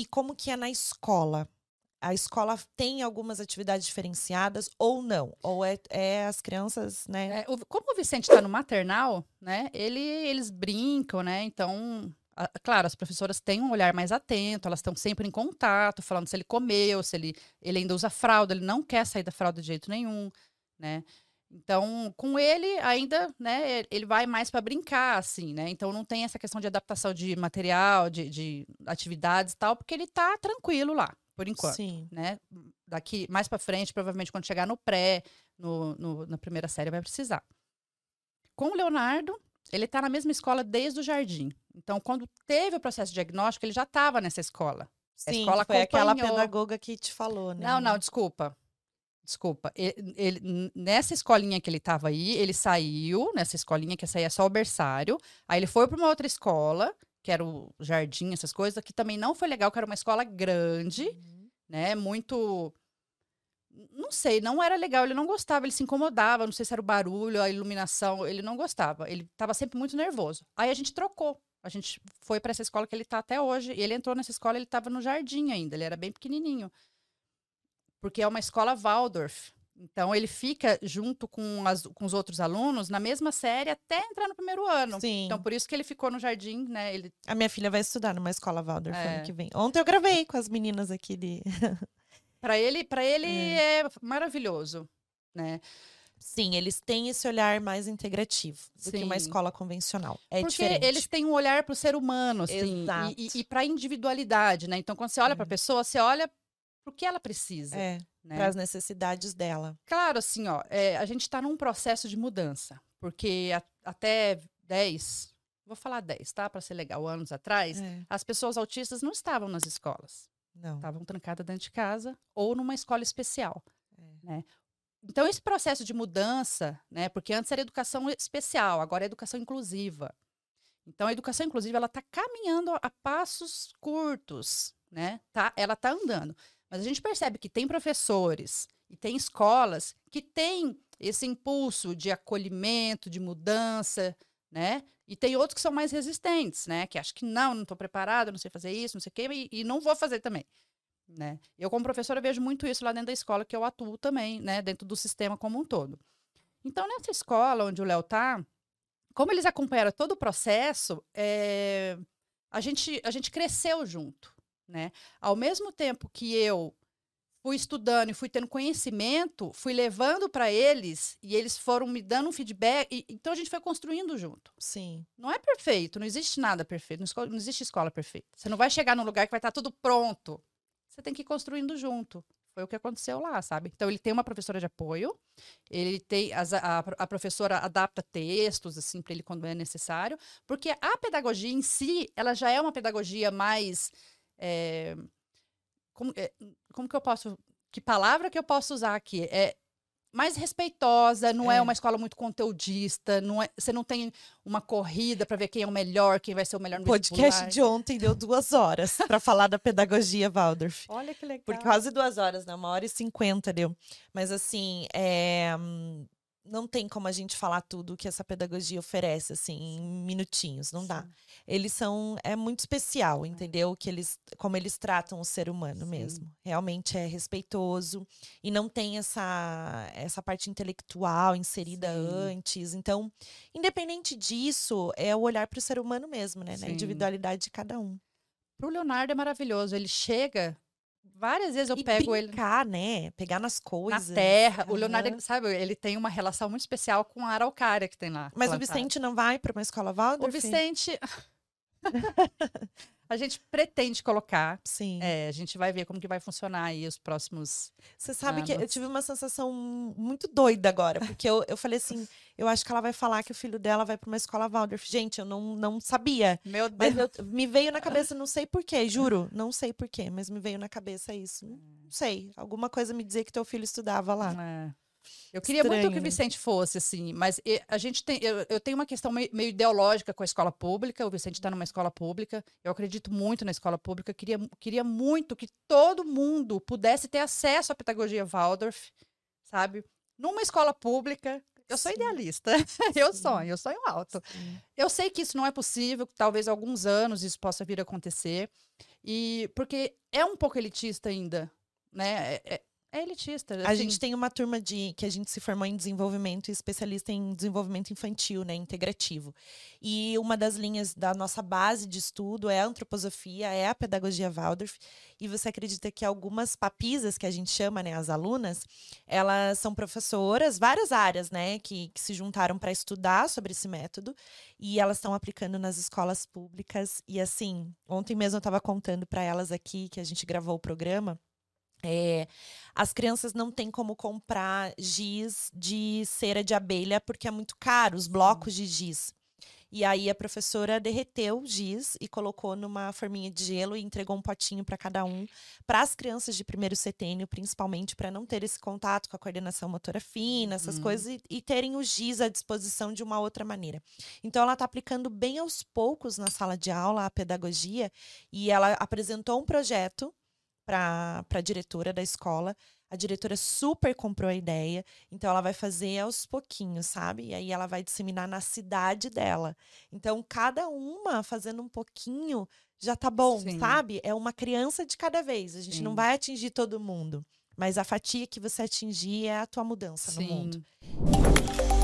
e como que é na escola? A escola tem algumas atividades diferenciadas ou não? Ou é, é as crianças, né? É, como o Vicente está no maternal, né? Ele, eles brincam, né? Então, a- claro, as professoras têm um olhar mais atento, elas estão sempre em contato, falando se ele comeu, se ele, ele ainda usa fralda, ele não quer sair da fralda de jeito nenhum, né? Então, com ele ainda, né, ele vai mais para brincar, assim, né? Então não tem essa questão de adaptação de material, de, de atividades e tal, porque ele tá tranquilo lá, por enquanto Sim. né? Daqui mais para frente, provavelmente quando chegar no pré, no, no- na primeira série, vai precisar. Com o Leonardo, ele está na mesma escola desde o jardim. Então, quando teve o processo diagnóstico, ele já estava nessa escola. Sim, escola foi aquela acompanhou. pedagoga que te falou, né? Não, não, desculpa. Desculpa. Ele, ele- nessa escolinha que ele estava aí, ele saiu, nessa escolinha que essa aí é só o berçário. Aí ele foi para uma outra escola, que era o jardim, essas coisas, que também não foi legal, que era uma escola grande Uhum. né? Muito. Não sei, não era legal, ele não gostava, ele se incomodava, não sei se era o barulho, a iluminação, ele não gostava, ele estava sempre muito nervoso. Aí a gente trocou, a gente foi para essa escola que ele está até hoje, e ele entrou nessa escola, ele estava no jardim ainda, ele era bem pequenininho. Porque é uma escola Waldorf. Então ele fica junto com, as- com os outros alunos na mesma série até entrar no primeiro ano. Sim. Então por isso que ele ficou no jardim, né? Ele A minha filha vai estudar numa escola Waldorf É. ano que vem. Ontem eu gravei com as meninas aqui de. para ele, para ele é. maravilhoso, né? Sim, eles têm esse olhar mais integrativo do que uma Sim. escola convencional. É Porque diferente. eles têm um olhar para o ser humano, assim, Exato. e, e, para a individualidade, né? Então, quando você olha para a É. pessoa, você olha para o que ela precisa, É, né? para as necessidades dela. Claro, assim, ó, é, a gente está num processo de mudança, porque a- até 10, vou falar 10, tá? Para ser legal, anos atrás, É, as pessoas autistas não estavam nas escolas, não. estavam trancadas dentro de casa ou numa escola especial. É. né? Então, esse processo de mudança, né? Porque antes era educação especial, agora é educação inclusiva. Então, a educação inclusiva, ela está caminhando a passos curtos, né? Tá, ela está andando. Mas a gente percebe que tem professores e tem escolas que têm esse impulso de acolhimento, de mudança, né? E tem outros que são mais resistentes, né? Que acham que não, não estou preparado, não sei fazer isso, não sei o quê, e, e não vou fazer também. Né? Eu, como professora, vejo muito isso lá dentro da escola, que eu atuo também, né? Dentro do sistema como um todo. Então, nessa escola onde o Léo tá, como eles acompanharam todo o processo, é, a, gente, a gente cresceu junto, né? Ao mesmo tempo que eu fui estudando e fui tendo conhecimento, fui levando para eles e eles foram me dando um feedback, e- então a gente foi construindo junto. Sim. Não é perfeito, não existe nada perfeito, não não existe escola perfeita. Você não vai chegar num lugar que vai estar tudo pronto. Você tem que ir construindo junto. Foi o que aconteceu lá, sabe? Então ele tem uma professora de apoio, ele tem as- a, a professora adapta textos assim para ele quando é necessário, porque a pedagogia em si, ela já é uma pedagogia mais é, como, é, como que eu posso que palavra que eu posso usar aqui é mais respeitosa, não é, É. uma escola muito conteudista, não é, você não tem uma corrida para ver quem é o melhor, quem vai ser o melhor no O podcast vestibular. de ontem deu duas horas para falar da pedagogia Waldorf. Olha que legal. Por quase duas horas, né? Uma hora e cinquenta deu. Mas assim, é, hum, não tem como a gente falar tudo que essa pedagogia oferece, assim, em minutinhos, não dá. Sim. Eles são, é muito especial, entendeu? Que eles, como eles tratam o ser humano Sim. mesmo. Realmente é respeitoso e não tem essa, essa parte intelectual inserida Sim. antes. Então, independente disso, é o olhar para o ser humano mesmo, né? Na individualidade de cada um. Pro Leonardo é maravilhoso, ele chega várias vezes eu e pego ele brincar, né? Pegar nas na coisas. terra. O Leonardo, ele, sabe, ele tem uma relação muito especial com a araucária que tem lá. Mas o plantada. Vicente não vai para uma escola Waldorf? O Vicente. a gente pretende colocar. Sim. é, a gente vai ver como que vai funcionar aí os próximos. Você sabe que eu anos. tive uma sensação muito doida agora, porque eu, eu falei assim, eu acho que ela vai falar que o filho dela vai para uma escola Waldorf. Gente, eu não, não sabia. Meu Mas eu- me veio na cabeça, não sei porquê, juro, não sei porquê, mas me veio na cabeça isso. Não sei, alguma coisa me dizia que teu filho estudava lá. É. Eu queria muito Estranho, que o né? Vicente fosse, assim, mas a gente tem, eu, eu tenho uma questão meio, meio ideológica com a escola pública. O Vicente está numa escola pública. Eu acredito muito na escola pública. Queria, queria muito que todo mundo pudesse ter acesso à pedagogia Waldorf, sabe? Numa escola pública. Eu sou Sim. idealista. Eu Sim. sonho, eu sonho alto. Sim. Eu sei que isso não é possível, que talvez alguns anos isso possa vir a acontecer. E porque é um pouco elitista ainda, né? É, é- elitista. A assim. gente tem uma turma de que a gente se formou em desenvolvimento e especialista em desenvolvimento infantil, né, integrativo. E uma das linhas da nossa base de estudo é a antroposofia, é a pedagogia Waldorf. E você acredita que algumas papisas que a gente chama, né, as alunas, elas são professoras, várias áreas, né, que, que se juntaram para estudar sobre esse método e elas estão aplicando nas escolas públicas. E assim, ontem mesmo eu estava contando para elas aqui que a gente gravou o programa. É, as crianças não têm como comprar giz de cera de abelha porque é muito caro, os blocos de giz. E aí a professora derreteu o giz e colocou numa forminha de gelo e entregou um potinho para cada um, para as crianças de primeiro setênio, principalmente para não ter esse contato com a coordenação motora fina, essas Uhum. coisas, e, e terem o giz à disposição de uma outra maneira. Então ela está aplicando bem aos poucos na sala de aula a pedagogia e ela apresentou um projeto para a diretora da escola. A diretora super comprou a ideia, então ela vai fazer aos pouquinhos, sabe? E aí ela vai disseminar na cidade dela. Então, cada uma fazendo um pouquinho já tá bom, Sim. sabe? É uma criança de cada vez. A gente não Sim. vai atingir todo mundo, mas a fatia que você atingir é a tua mudança no mundo. Sim.